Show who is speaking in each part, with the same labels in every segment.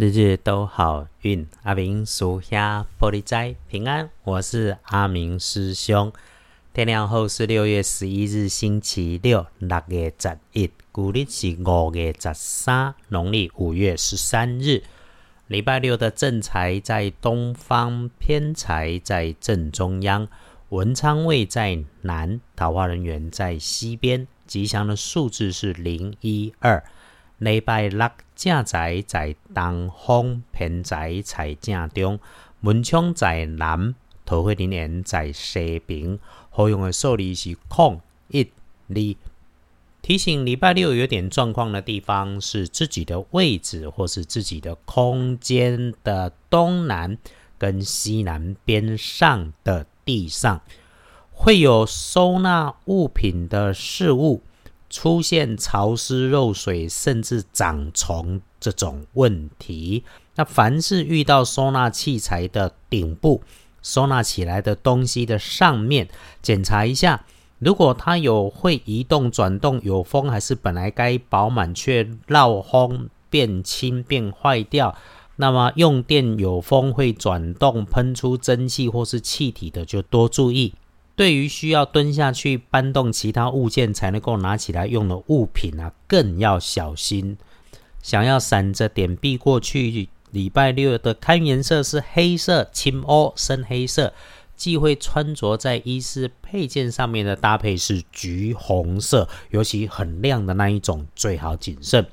Speaker 1: 日日都好运，阿明属下玻璃斋平安。我是阿明师兄。天亮后是六月十一日，星期六，六月十一，古历是五月十三，农历五月十三日，礼拜六的正财在东方，偏财在正中央，文昌位在南，桃花人员在西边，吉祥的数字是零一二。礼拜六正在在东方，偏财在正中，门窗在南，桃花人缘在西边。好用的数字是空一二。提醒礼拜六有点状况的地方是自己的位置或是自己的空间的东南跟西南边上的地上，会有收纳物品的事物。出现潮湿、漏水，甚至长虫这种问题。那凡是遇到收纳器材的顶部、收纳起来的东西的上面，检查一下，如果它有会移动、转动、有风，还是本来该饱满却绕风变轻变坏掉，那么用电有风会转动、喷出蒸汽或是气体的，就多注意。对于需要蹲下去搬动其他物件才能够拿起来用的物品啊，更要小心。想要闪着点避过去，礼拜六的看颜色是黑色、青欧、深黑色。忌讳穿着在衣饰配件上面的搭配是橘红色，尤其很亮的那一种，最好谨慎。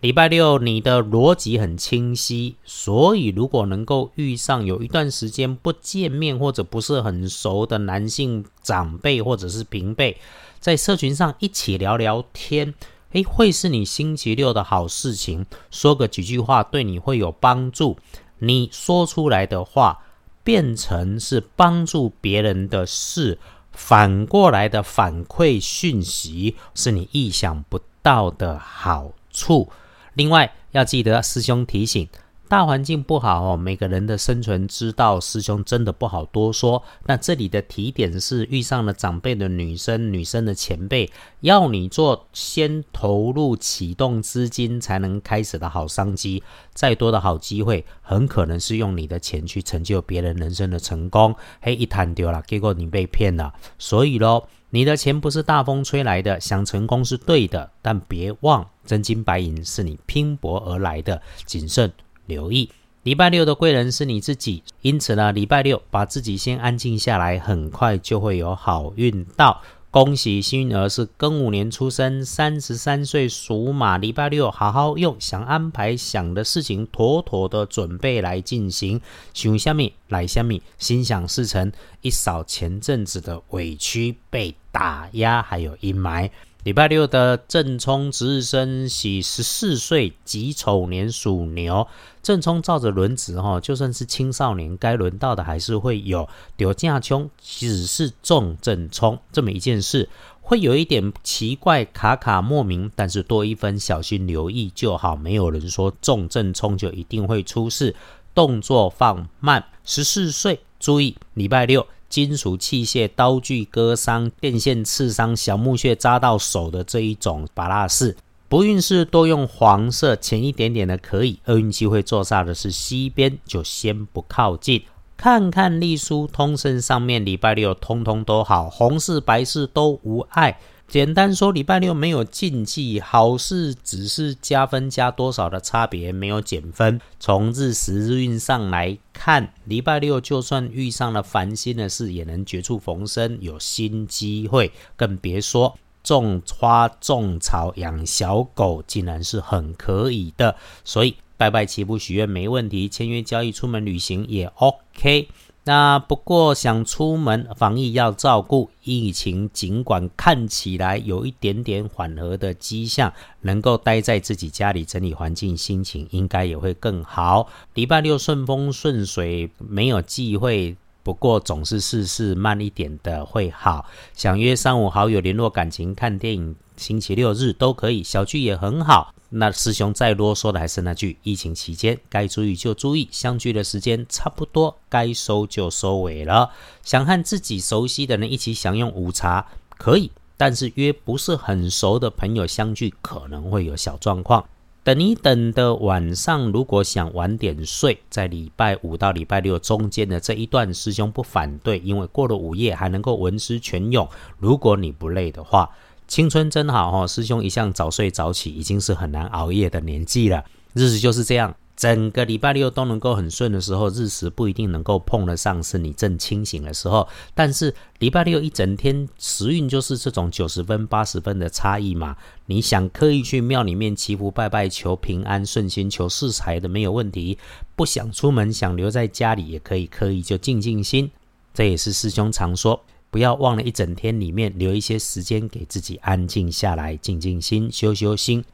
Speaker 1: 礼拜六，你的逻辑很清晰，所以如果能够遇上有一段时间不见面或者不是很熟的男性长辈或者是平辈，在社群上一起聊聊天，诶，会是你星期六的好事情。说个几句话对你会有帮助，你说出来的话变成是帮助别人的事，反过来的反馈讯息是你意想不到的好处。另外要记得，师兄提醒，大环境不好哦，每个人的生存之道，师兄真的不好多说。那这里的提点是，遇上了长辈的女生、女生的前辈，要你做先投入启动资金才能开始的好商机。再多的好机会，很可能是用你的钱去成就别人人生的成功，嘿，一摊丢了，结果你被骗了。所以喽。你的钱不是大风吹来的，想成功是对的，但别忘真金白银是你拼搏而来的，谨慎留意。礼拜六的贵人是你自己，因此呢，礼拜六把自己先安静下来，很快就会有好运到。恭喜幸运儿是庚午年出生，三十三岁属马。礼拜六好好用，想安排想的事情，妥妥的准备来进行。想虾米来虾米，心想事成，一扫前阵子的委屈、被打压还有阴霾。礼拜六的正冲值日生喜十四岁己丑年属牛，正冲照着轮子哈，就算是青少年，该轮到的还是会有。丢架冲只是重正冲这么一件事，会有一点奇怪卡卡莫名，但是多一分小心留意就好。没有人说重正冲就一定会出事，动作放慢。十四岁注意礼拜六。金属器械、刀具割伤、电线刺伤、小木屑扎到手的这一种把拉式不运势多用黄色浅一点点的可以。厄运机会坐煞的是西边，就先不靠近。看看隶书通胜上面，礼拜六通通都好，红事白事都无碍。简单说，礼拜六没有禁忌，好事只是加分加多少的差别，没有减分。从日时日运上来看，礼拜六就算遇上了烦心的事，也能绝处逢生，有新机会。更别说种花、种草、养小狗，竟然是很可以的。所以拜拜祈福许愿没问题，签约交易、出门旅行也 OK。那不过想出门防疫要照顾，疫情尽管看起来有一点点缓和的迹象，能够待在自己家里整理环境，心情应该也会更好。礼拜六顺风顺水，没有忌讳。不过总是事事慢一点的会好。想约三五好友联络感情、看电影，星期六日都可以，小聚也很好。那师兄再啰嗦的还是那句：疫情期间该注意就注意，相聚的时间差不多，该收就收尾了。想和自己熟悉的人一起享用午茶可以，但是约不是很熟的朋友相聚可能会有小状况。等你等的晚上，如果想晚点睡，在礼拜五到礼拜六中间的这一段，师兄不反对，因为过了午夜还能够文思泉涌。如果你不累的话，青春真好哦。师兄一向早睡早起，已经是很难熬夜的年纪了，日子就是这样。整个礼拜六都能够很顺的时候，日时不一定能够碰得上是你正清醒的时候。但是礼拜六一整天时运就是这种九十分、八十分的差异嘛。你想刻意去庙里面祈福拜拜、求平安顺心、求四财的没有问题；不想出门、想留在家里也可以刻意就静静心。这也是师兄常说，不要忘了一整天里面留一些时间给自己安静下来、静静心、修修心。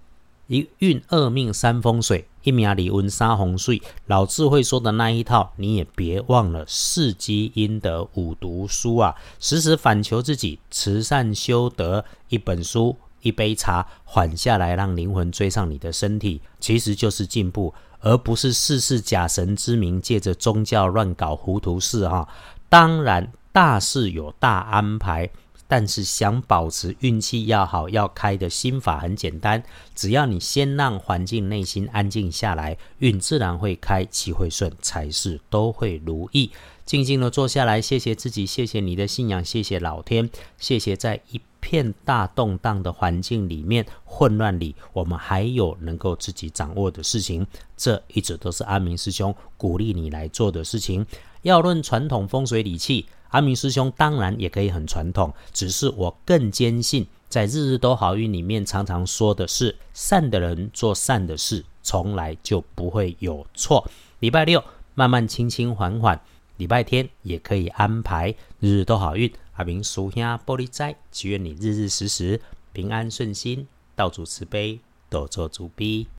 Speaker 1: 一运二命三风水，一命离温三洪水。老智慧说的那一套，你也别忘了四积阴德五读书啊，时时反求自己，慈善修德。一本书，一杯茶，缓下来，让灵魂追上你的身体，其实就是进步，而不是事事假神之名，借着宗教乱搞糊涂事哈。当然，大事有大安排。但是想保持运气要好，要开的心法很简单，只要你先让环境内心安静下来，运自然会开，气会顺，财事都会如意。静静的坐下来，谢谢自己，谢谢你的信仰，谢谢老天，谢谢在一片大动荡的环境里面、混乱里，我们还有能够自己掌握的事情。这一直都是阿明师兄鼓励你来做的事情。要论传统风水理气。阿明师兄当然也可以很传统，只是我更坚信，在日日都好运里面常常说的是，善的人做善的事，从来就不会有错。礼拜六慢慢轻轻缓缓，礼拜天也可以安排日日都好运。阿明叔兄玻璃斋，祈愿你日日时时平安顺心，道主慈悲，多做主逼。